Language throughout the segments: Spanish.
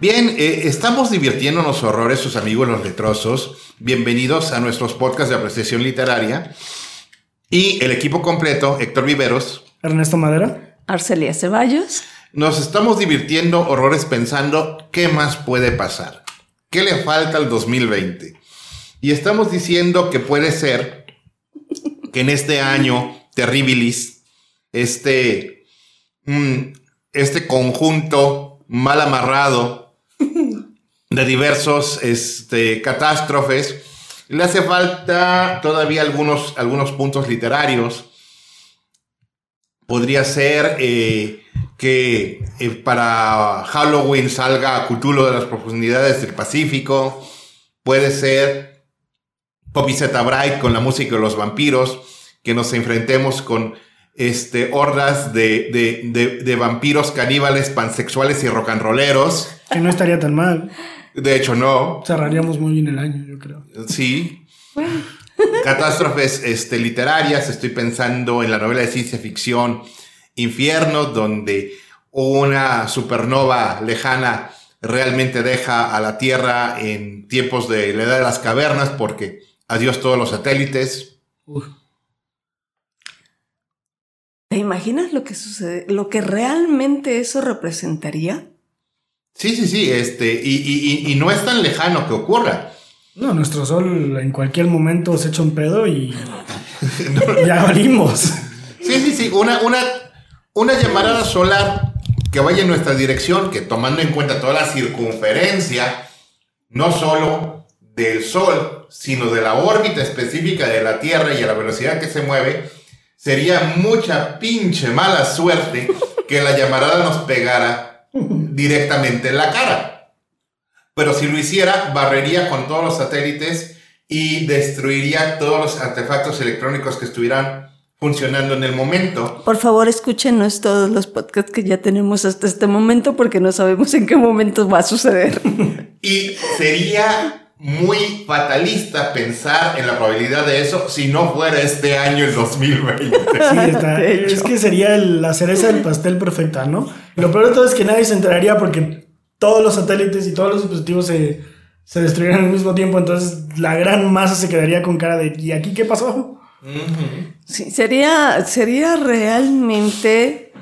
Bien, eh, estamos divirtiéndonos horrores, sus amigos los letrosos. Bienvenidos a nuestros podcasts de apreciación literaria. Y el equipo completo, Héctor Viveros. Ernesto Madera. Arcelia Ceballos. Nos estamos divirtiendo horrores pensando qué más puede pasar. ¿Qué le falta al 2020? Y estamos diciendo que puede ser que en este año terribilis, este, mm, este conjunto mal amarrado de diversos este, catástrofes. Le hace falta todavía algunos, algunos puntos literarios. Podría ser eh, que eh, para Halloween salga Cthulhu de las profundidades del Pacífico. Puede ser Poppy Z Bright con la música de los vampiros. Que nos enfrentemos con este, hordas de, de, de vampiros caníbales, pansexuales y rolleros. Que no estaría tan mal. De hecho, no. Cerraríamos muy bien el año, yo creo. Sí. Catástrofes este, literarias. Estoy pensando en la novela de ciencia ficción Infierno, donde una supernova lejana realmente deja a la Tierra en tiempos de la edad de las cavernas, porque adiós todos los satélites. ¿Te imaginas lo que sucede? ¿Lo que realmente eso representaría? Sí, sí, sí, este, y, no es tan lejano que ocurra. No, nuestro sol en cualquier momento se echa un pedo y ya valimos. Sí, sí, sí, una, una, una llamarada solar que vaya en nuestra dirección, que tomando en cuenta toda la circunferencia, no solo del Sol, sino de la órbita específica de la Tierra y a la velocidad que se mueve, sería mucha pinche mala suerte que la llamarada nos pegara directamente en la cara. Pero si lo hiciera, barrería con todos los satélites y destruiría todos los artefactos electrónicos que estuvieran funcionando en el momento. Por favor, escúchenos todos los podcasts que ya tenemos hasta este momento porque no sabemos en qué momento va a suceder. y sería muy fatalista pensar en la probabilidad de eso si no fuera este año el 2020. Sí, está. Es que sería la cereza del pastel perfecta, ¿no? Lo peor de todo es que nadie se enteraría porque todos los satélites y todos los dispositivos se, se destruirían al mismo tiempo, entonces la gran masa se quedaría con cara de ¿y aquí qué pasó? Sí, sería, sería realmente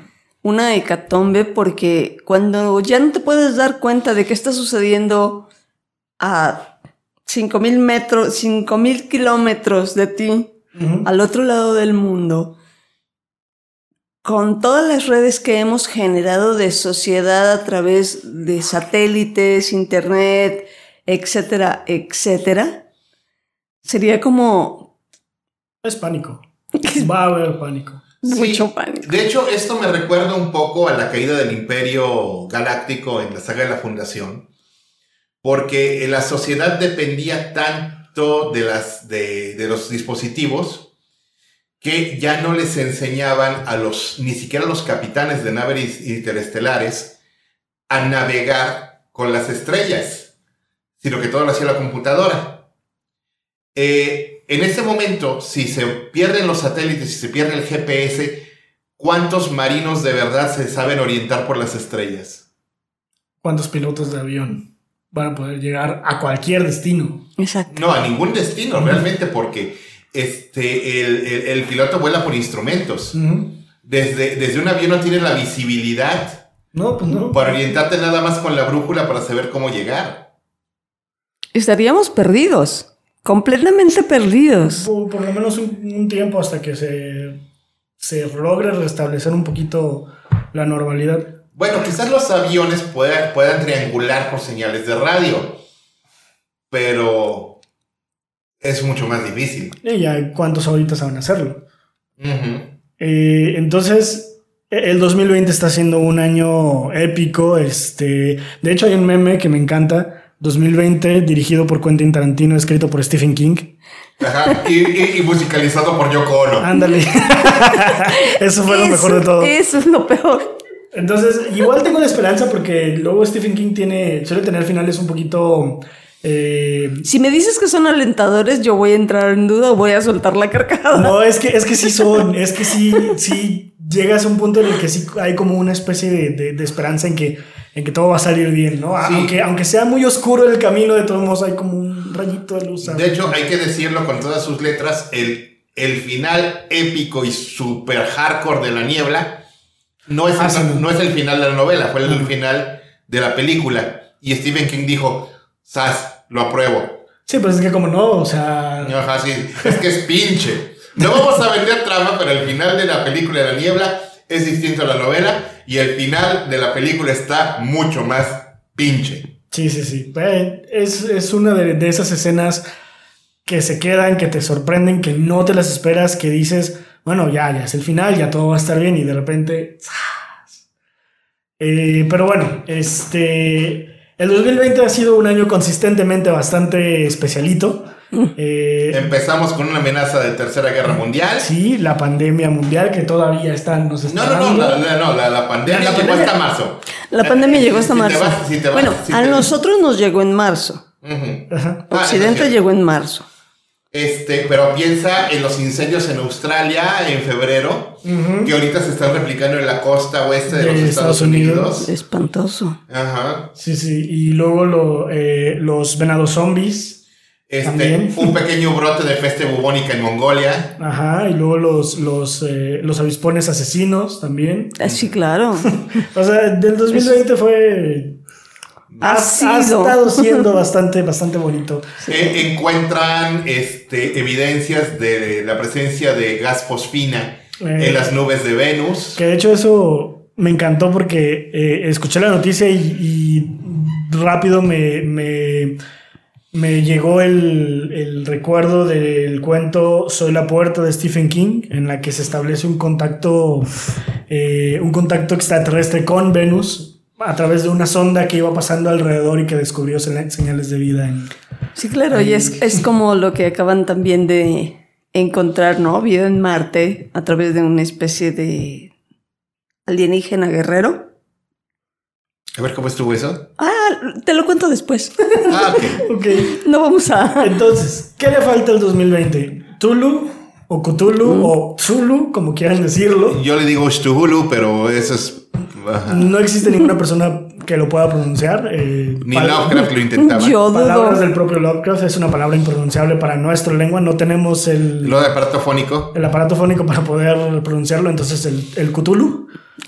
una hecatombe porque cuando ya no te puedes dar cuenta de qué está sucediendo a 5.000 metros, 5.000 kilómetros de ti, al otro lado del mundo, con todas las redes que hemos generado de sociedad a través de satélites, internet, etcétera, etcétera, sería como... Es pánico. Va a haber pánico. Mucho pánico. De hecho, esto me recuerda un poco a la caída del imperio galáctico en la saga de la Fundación porque la sociedad dependía tanto de, las, de, los dispositivos que ya no les enseñaban a los, ni siquiera a los capitanes de naves interestelares, a navegar con las estrellas, sino que todo lo hacía la computadora. Eh, en ese momento, si se pierden los satélites, si se pierde el GPS, ¿cuántos marinos de verdad se saben orientar por las estrellas? ¿Cuántos pilotos de avión? Van a poder llegar a cualquier destino. Exacto. No, a ningún destino realmente, porque este, el, piloto vuela por instrumentos. desde, desde un avión no tienes la visibilidad. No, pues no. Para orientarte nada más con la brújula para saber cómo llegar. Estaríamos perdidos. Completamente perdidos. Por, lo menos un, tiempo hasta que se, se logre restablecer un poquito la normalidad. Bueno, quizás los aviones puedan, puedan triangular por señales de radio, pero es mucho más difícil. Y ya cuántos ahorita saben hacerlo. Eh, entonces, el 2020 está siendo un año épico. Este, de hecho, hay un meme que me encanta. 2020, dirigido por Quentin Tarantino, escrito por Stephen King. Ajá, y, musicalizado por Yoko Ono. Ándale. eso fue lo mejor de todo. Eso es lo peor. Entonces, igual tengo la esperanza porque luego Stephen King tiene, suele tener finales un poquito... Eh, si me dices que son alentadores, yo voy a entrar en duda o voy a soltar la carcajada. No, es que, es que sí son, es que sí, sí llegas a un punto en el que sí hay como una especie de, esperanza en que en que todo va a salir bien, ¿no? Aunque, aunque sea muy oscuro el camino, de todos modos hay como un rayito de luz. De hecho, hay que decirlo con todas sus letras, el, el final épico y super hardcore de la niebla no es, ah, el, no es el final de la novela, fue el final de la película. Y Stephen King dijo, Sas, lo apruebo. Sí, pero es que como no, o sea... Ajá, sí, es que es pinche. No vamos a vender trama, pero el final de la película de la niebla es distinto a la novela y el final de la película está mucho más pinche. Sí, sí, sí. Es, es una de, de, esas escenas que se quedan, que te sorprenden, que no te las esperas, que dices, bueno, ya, ya es el final, ya todo va a estar bien y de repente... Eh, pero bueno, este... El 2020 ha sido un año consistentemente bastante especialito. Eh, Empezamos con una amenaza de tercera guerra mundial. Sí, la pandemia mundial que todavía está, nos está No, no, no, no, la, pandemia llegó hasta marzo. La pandemia llegó hasta marzo. bueno, a nosotros nos llegó en marzo. Ah, Occidente llegó en marzo. Este, pero piensa en los incendios en Australia en febrero, que ahorita se están replicando en la costa oeste de, los Estados, Unidos. Espantoso. Ajá. Sí, sí. Y luego lo, eh, los venados zombies. Este, un pequeño brote de peste bubónica en Mongolia. Ajá, y luego los, los, eh, los avispones asesinos también. Ah, sí, claro. o sea, del 2020 fue ha, estado siendo bastante, bastante bonito. encuentran este, evidencias de la presencia de gas fosfina en eh, las nubes de Venus. Que de hecho eso me encantó porque eh, escuché la noticia y, rápido me, me, llegó el, el, recuerdo del cuento Soy la puerta de Stephen King, en la que se establece un contacto, eh, un contacto extraterrestre con Venus a través de una sonda que iba pasando alrededor y que descubrió señales de vida. sí, claro, y es, es como lo que acaban también de encontrar, ¿no? Vida en Marte a través de una especie de alienígena guerrero. A ver cómo estuvo eso. Ah, te lo cuento después. Ah, ok. okay. No vamos a. Entonces, ¿qué le falta al 2020? ¿Tulu? ¿O Cthulhu? Mm. ¿O Zulu? Como quieran decirlo. Yo le digo Zulu, pero eso es no existe ninguna persona que lo pueda pronunciar. Eh, Ni Lovecraft lo intentaba. Yo Palabras del propio Lovecraft es una palabra impronunciable para nuestra lengua. No tenemos el. Lo de aparato fónico. El aparato fónico para poder pronunciarlo. Entonces, el, el Cthulhu.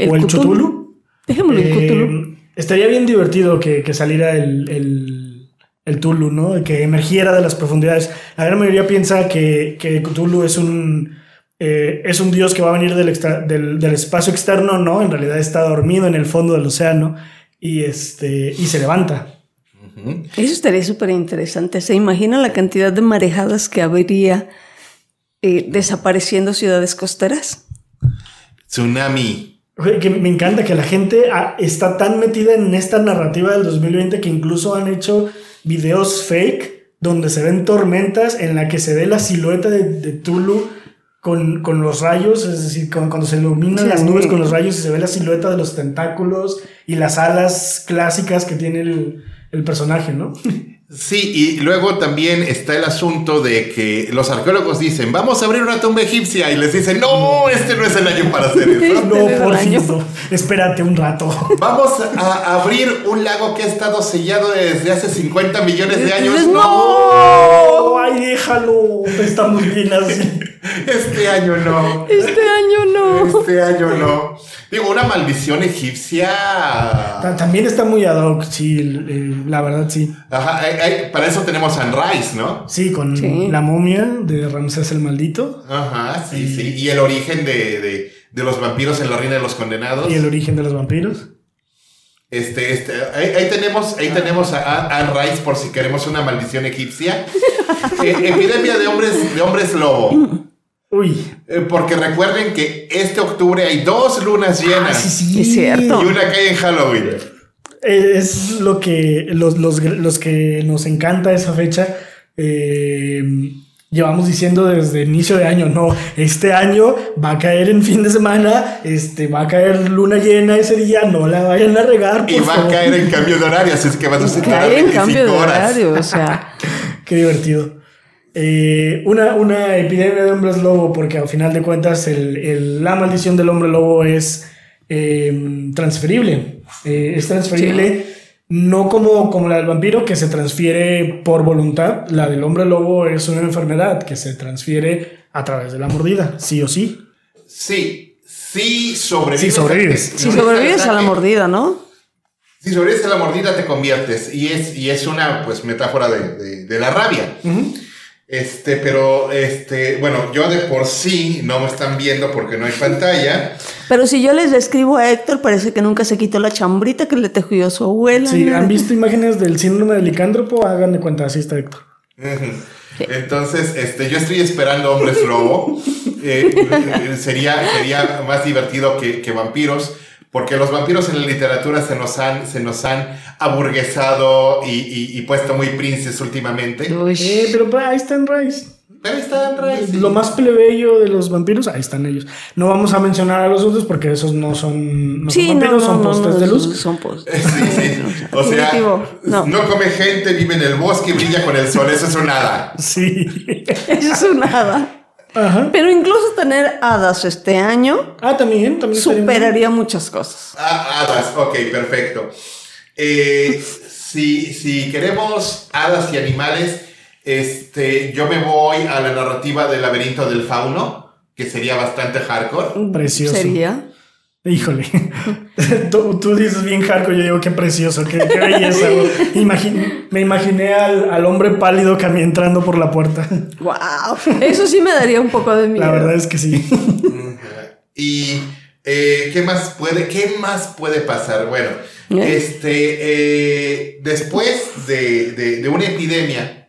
o el Cthulhu. Dejémoslo el eh, Cthulhu. Estaría bien divertido que, que saliera el, el, el, Tulu, ¿no? Que emergiera de las profundidades. La gran mayoría piensa que, que Cthulhu es un eh, es un dios que va a venir del, del, espacio externo, no, en realidad está dormido en el fondo del océano y, este, y se levanta. Eso estaría súper interesante. ¿Se imagina la cantidad de marejadas que habría eh, desapareciendo ciudades costeras? Tsunami. Que me encanta que la gente ah, está tan metida en esta narrativa del 2020 que incluso han hecho videos fake donde se ven tormentas en la que se ve la silueta de, de Tulu con, con, los rayos, es decir, cuando se iluminan las nubes con los rayos y se ve la silueta de los tentáculos y las alas clásicas que tiene el, el personaje, ¿no? Sí, y luego también está el asunto de que los arqueólogos dicen, vamos a abrir una tumba egipcia, y les dicen, no, este no es el año para hacer eso. no, por favor, espérate un rato. Vamos a abrir un lago que ha estado sellado desde hace 50 millones de años. ¡No! ¡Ay, déjalo! Estamos bien así. Este año no. Este año no. Este año no. Digo, una maldición egipcia. También está muy ad hoc, sí, la verdad sí. Ajá, para eso tenemos Sunrise, ¿no? Sí, con la momia de Ramsés el Maldito. Ajá, sí, sí. Y el origen de, los vampiros en la Reina de los Condenados. Y el origen de los vampiros. Este, este, ahí, tenemos, ahí tenemos a Anne Rice por si queremos una maldición egipcia. Eh, epidemia de hombres, de hombres lobo. Uy. Eh, porque recuerden que este octubre hay dos lunas llenas. Ah, sí, sí, es cierto. Y una cae en Halloween. Es lo que los, los, que nos encanta esa fecha. Eh, llevamos diciendo desde inicio de año, no, este año va a caer en fin de semana, este va a caer luna llena ese día, no la vayan a regar. y va a caer en cambio de horario, así es que va a ser en cambio de horario, o sea. Qué divertido. Eh, una, una, epidemia de hombres lobo, porque al final de cuentas el, la maldición del hombre lobo es em, transferible. Eh, es transferible no como, como la del vampiro que se transfiere por voluntad. La del hombre lobo es una enfermedad que se transfiere a través de la mordida, sí o sí. Sí, sí sobrevives. Sí sobrevives. Si sobrevives a la mordida, ¿no? Si sobrevives a la mordida te conviertes y es, y es una pues metáfora de, de, de la rabia. Este, pero, este, bueno, yo de por sí no me están viendo porque no hay pantalla. Pero si yo les describo a Héctor, parece que nunca se quitó la chambrita que le tejió su abuela. Sí, ¿han visto imágenes del síndrome del licántropo? Hagan de cuenta, así está Héctor. Entonces, este, yo estoy esperando hombres lobo. Eh, eh, sería, sería más divertido que, que vampiros porque los vampiros en la literatura se nos han, se nos han aburguesado y, y, puesto muy princes últimamente. Eh, pero ahí están Rice. Ahí están Rice. Lo más plebeyo de los vampiros, ahí están ellos. No vamos a mencionar a los otros porque esos no son, no son vampiros, son postes de luz. Son postes. Sí, sí. O sea, no. come gente, vive en el bosque, brilla con el sol. Eso es un hada. Sí. Eso es un hada. Pero incluso tener hadas este año. Ah, también, también. Superaría muchas cosas. Ah, hadas, ok, perfecto. Eh, si, si queremos hadas y animales, este, yo me voy a la narrativa del laberinto del fauno, que sería bastante hardcore. Precioso. Sería. Híjole, tú, dices bien hardcore, yo digo qué precioso, qué, belleza. me imaginé al, hombre pálido entrando por la puerta. Wow, eso sí me daría un poco de miedo. La verdad es que sí. y eh, qué más puede, qué más puede pasar. Bueno, ¿Eh? este, eh, después de, de una epidemia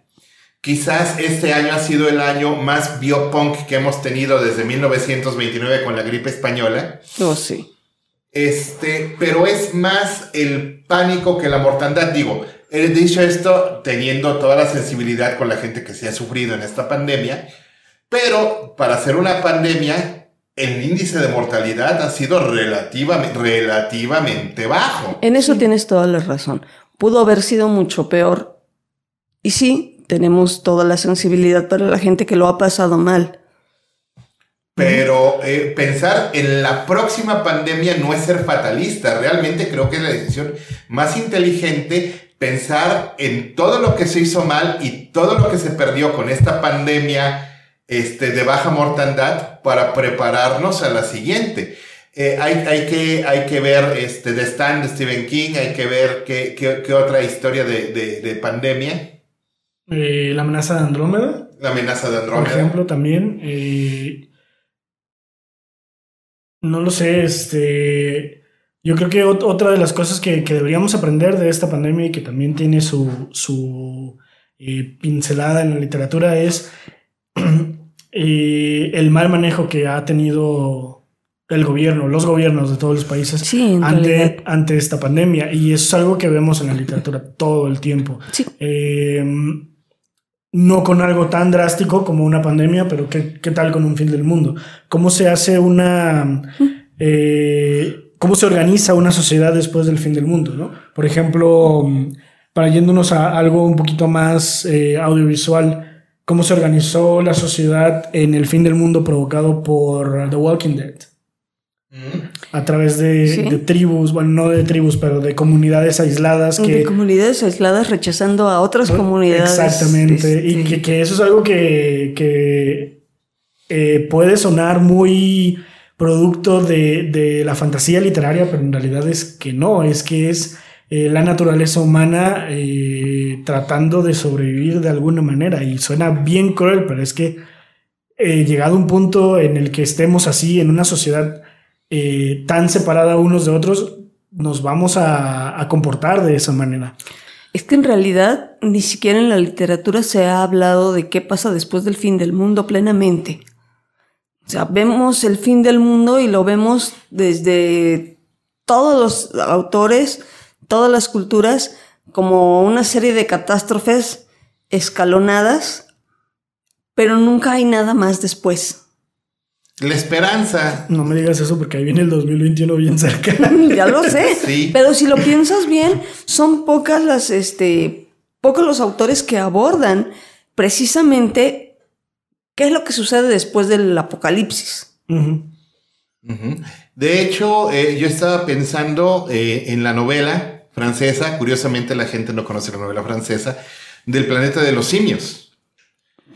Quizás este año ha sido el año más biopunk que hemos tenido desde 1929 con la gripe española. Oh, sí. Este, pero es más el pánico que la mortandad. Digo, he dicho esto teniendo toda la sensibilidad con la gente que se ha sufrido en esta pandemia, pero para hacer una pandemia, el índice de mortalidad ha sido relativamente, relativamente bajo. En eso tienes toda la razón. Pudo haber sido mucho peor. Y sí, tenemos toda la sensibilidad para la gente que lo ha pasado mal. Pero eh, pensar en la próxima pandemia no es ser fatalista. Realmente creo que es la decisión más inteligente pensar en todo lo que se hizo mal y todo lo que se perdió con esta pandemia este, de baja mortandad para prepararnos a la siguiente. Eh, hay, hay, que, hay que ver este, The Stand de Stephen King, hay que ver qué, qué, otra historia de, de, de pandemia. Eh, la amenaza de Andrómeda. La amenaza de Andrómeda. Por ejemplo, también. Eh, no lo sé, este. Yo creo que otra de las cosas que, deberíamos aprender de esta pandemia y que también tiene su, su eh, pincelada en la literatura es el mal manejo que ha tenido el gobierno, los gobiernos de todos los países ante, ante, esta pandemia. Y eso es algo que vemos en la literatura todo el tiempo. Sí no con algo tan drástico como una pandemia, pero ¿qué, tal con un fin del mundo? ¿Cómo se hace una... Eh, ¿Cómo se organiza una sociedad después del fin del mundo? ¿no? Por ejemplo, para yéndonos a algo un poquito más eh, audiovisual, ¿cómo se organizó la sociedad en el fin del mundo provocado por The Walking Dead? A través de, tribus, bueno, no de tribus, pero de comunidades aisladas. Que, de comunidades aisladas rechazando a otras comunidades. Exactamente. Y que, eso es algo que, eh, puede sonar muy producto de, la fantasía literaria, pero en realidad es que no, es que es eh, la naturaleza humana eh, tratando de sobrevivir de alguna manera. Y suena bien cruel, pero es que llegado a un punto en el que estemos así en una sociedad eh, tan separada unos de otros, nos vamos a, comportar de esa manera. Es que en realidad ni siquiera en la literatura se ha hablado de qué pasa después del fin del mundo plenamente. O sea, vemos el fin del mundo y lo vemos desde todos los autores, todas las culturas, como una serie de catástrofes escalonadas, pero nunca hay nada más después. La esperanza. No me digas eso porque ahí viene el 2021 bien cerca. ya lo sé. Sí. Pero si lo piensas bien, son pocas las, este, pocos los autores que abordan precisamente qué es lo que sucede después del apocalipsis. De hecho, eh, yo estaba pensando eh, en la novela francesa, curiosamente la gente no conoce la novela francesa, del planeta de los simios.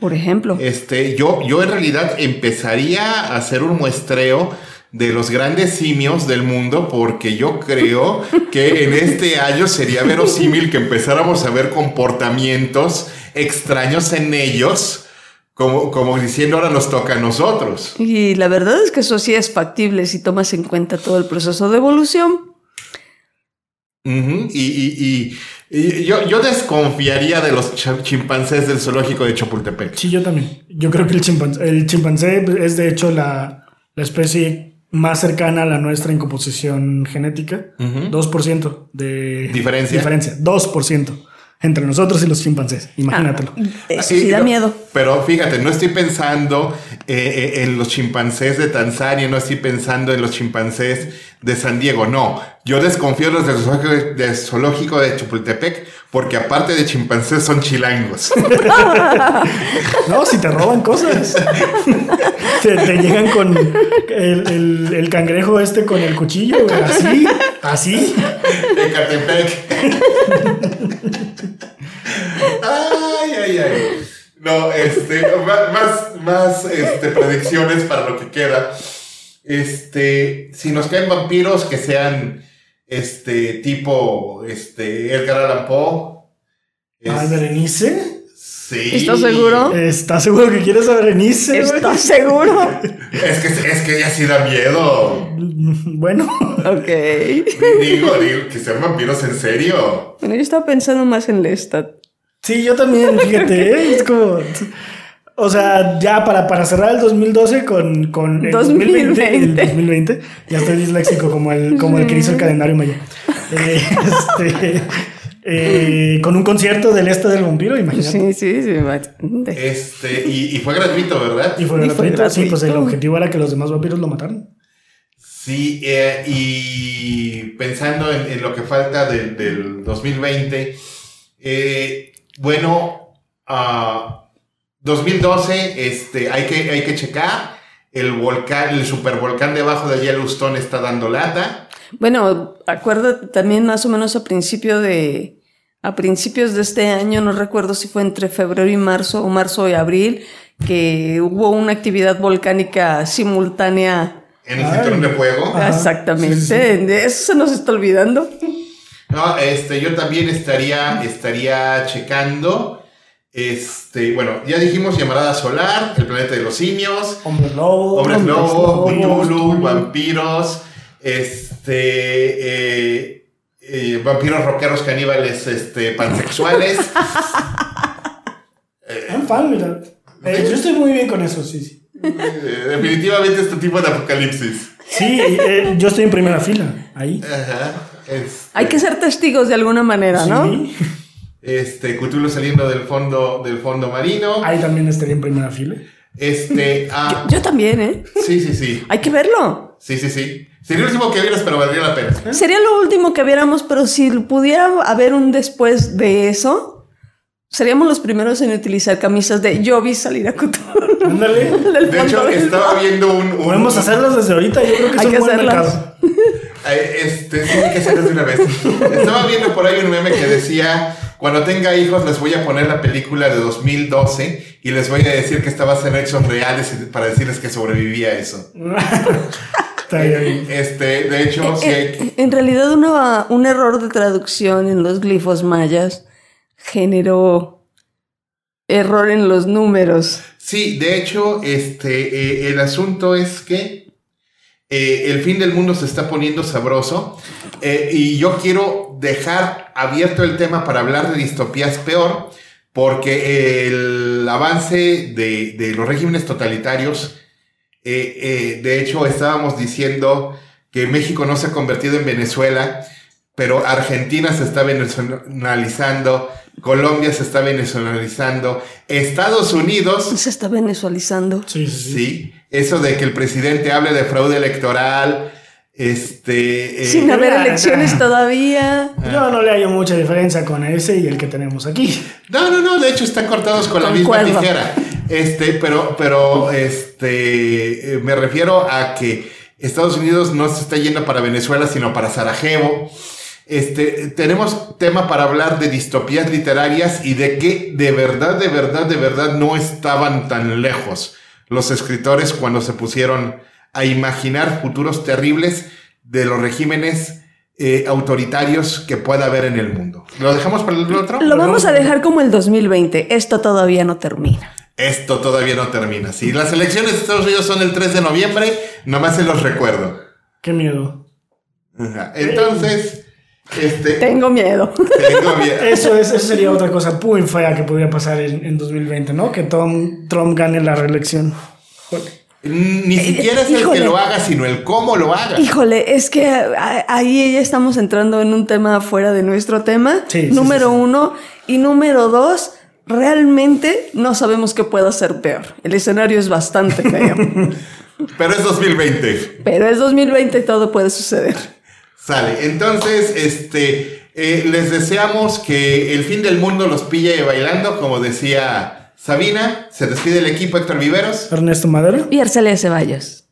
Por ejemplo. Este, yo, yo en realidad empezaría a hacer un muestreo de los grandes simios del mundo, porque yo creo que en este año sería verosímil que empezáramos a ver comportamientos extraños en ellos, como, como diciendo ahora nos toca a nosotros. Y la verdad es que eso sí es factible si tomas en cuenta todo el proceso de evolución. Y, yo, desconfiaría de los chimpancés del zoológico de Chapultepec. Sí, yo también. Yo creo que el chimpancé, el chimpancé es de hecho la, la especie más cercana a la nuestra en composición genética. 2% de diferencia. Diferencia, 2% entre nosotros y los chimpancés. Imagínatelo. Ah, sí, da miedo. Pero fíjate, no estoy pensando eh, eh, en los chimpancés de Tanzania, no estoy pensando en los chimpancés de San Diego, no. Yo desconfío de los del zoológico de Chapultepec porque aparte de chimpancés son chilangos. no, si te roban cosas. te, llegan con el, el, cangrejo este con el cuchillo, así, así. De Catepec. ay, ay, ay. No, este, más, más este, predicciones para lo que queda. Este, si nos caen vampiros que sean este tipo este Edgar Allan Poe. ¿Al Berenice? Sí. ¿Estás seguro? ¿Estás seguro que quieres a Berenice? ¿Estás seguro? es que es que ella sí da miedo. Bueno. Ok. Digo, digo, que sean vampiros en serio. Bueno, yo estaba pensando más en Lestat. Sí, yo también, fíjate, ¿eh? es como... O sea, ya para, para cerrar el 2012 con, con el 2020. el 2020. Ya estoy disléxico como el, como el que hizo el calendario maya. Eh, este, eh, con un concierto del este del vampiro, imagínate. Sí, sí, sí. Este, y, fue gratuito, ¿verdad? Y fue, gratuito, sí, pues el objetivo era que los demás vampiros lo mataran. Sí, eh, y pensando en, lo que falta del 2020, bueno, uh, 2012, este, hay que, hay que checar. El volcán, el supervolcán debajo de Yellowstone está dando lata. Bueno, acuérdate también más o menos a principio de, a principios de este año, no recuerdo si fue entre febrero y marzo o marzo y abril, que hubo una actividad volcánica simultánea. En el cinturón de fuego. Exactamente, eso se nos está olvidando. No, este, yo también estaría, estaría checando. Este, bueno, ya dijimos Llamarada Solar, El Planeta de los Simios, Hombres Lobo, Hombres Lobo, Vampiros, este, eh, eh, vampiros rockeros caníbales, este, pansexuales. I'm mira. Eh, yo estoy muy bien con eso, sí, sí. Definitivamente este tipo de apocalipsis. Sí, yo estoy en primera fila, ahí. Ajá. Hay que ser testigos de alguna manera, ¿no? Sí. Este, Cthulhu saliendo del fondo, del fondo marino. Ahí también estaría en primera fila. Este. Ah, yo, también, ¿eh? Sí, sí, sí. Hay que verlo. Sí, sí, sí. Sería lo último que vieras, pero valdría la pena. Sería lo último que viéramos, pero si pudiera haber un después de eso, seríamos los primeros en utilizar camisas de yo vi salir a Cthulhu. Ándale. de hecho, estaba viendo un, Podemos hacerlas desde ahorita. Yo creo que es un buen mercado. Este, sí, hay que hacerlas de una vez. Estaba viendo por ahí un meme que decía cuando tenga hijos les voy a poner la película de 2012 y les voy a decir que estaba en hechos reales para decirles que sobrevivía eso. Este, de hecho, en, realidad un error de traducción en los glifos mayas generó error en los números. Sí, de hecho, este, eh, el asunto es que eh, el fin del mundo se está poniendo sabroso eh, y yo quiero dejar abierto el tema para hablar de distopías peor porque el avance de, los regímenes totalitarios, eh, de hecho estábamos diciendo que México no se ha convertido en Venezuela, pero Argentina se está venezuelizando, Colombia se está venezuelizando, Estados Unidos... Se está venezuelizando. Sí, sí, sí. eso de que el presidente hable de fraude electoral, este... Eh, Sin haber elecciones todavía. Yo no le hallo mucha diferencia con ese y el que tenemos aquí. No, no, no, de hecho están cortados con, la misma tijera. Este, pero, pero, este, me refiero a que Estados Unidos no se está yendo para Venezuela, sino para Sarajevo. Este, tenemos tema para hablar de distopías literarias y de que de verdad, de verdad, de verdad no estaban tan lejos los escritores cuando se pusieron a imaginar futuros terribles de los regímenes eh, autoritarios que pueda haber en el mundo. ¿Lo dejamos para el otro? Lo vamos a dejar como el 2020. Esto todavía no termina. Esto todavía no termina. Si las elecciones de Estados Unidos son el 3 de noviembre, nomás se los recuerdo. Qué miedo. Entonces... Este, tengo miedo. Tengo miedo. Eso, es, eso sería otra cosa muy fea que podría pasar en, en 2020, ¿no? Que Tom, Trump gane la reelección. Ni siquiera es el que lo haga, sino el cómo lo haga. Híjole, es que ahí ya estamos entrando en un tema fuera de nuestro tema. Sí, número uno. Y número dos, realmente no sabemos qué puede ser peor. El escenario es bastante feo. Pero es 2020. Pero es 2020 y todo puede suceder. Sale. Entonces, este, eh, les deseamos que el fin del mundo los pille bailando, como decía Sabina. Se despide el equipo Héctor Viveros. Ernesto Madero. Y Arcelia Ceballos.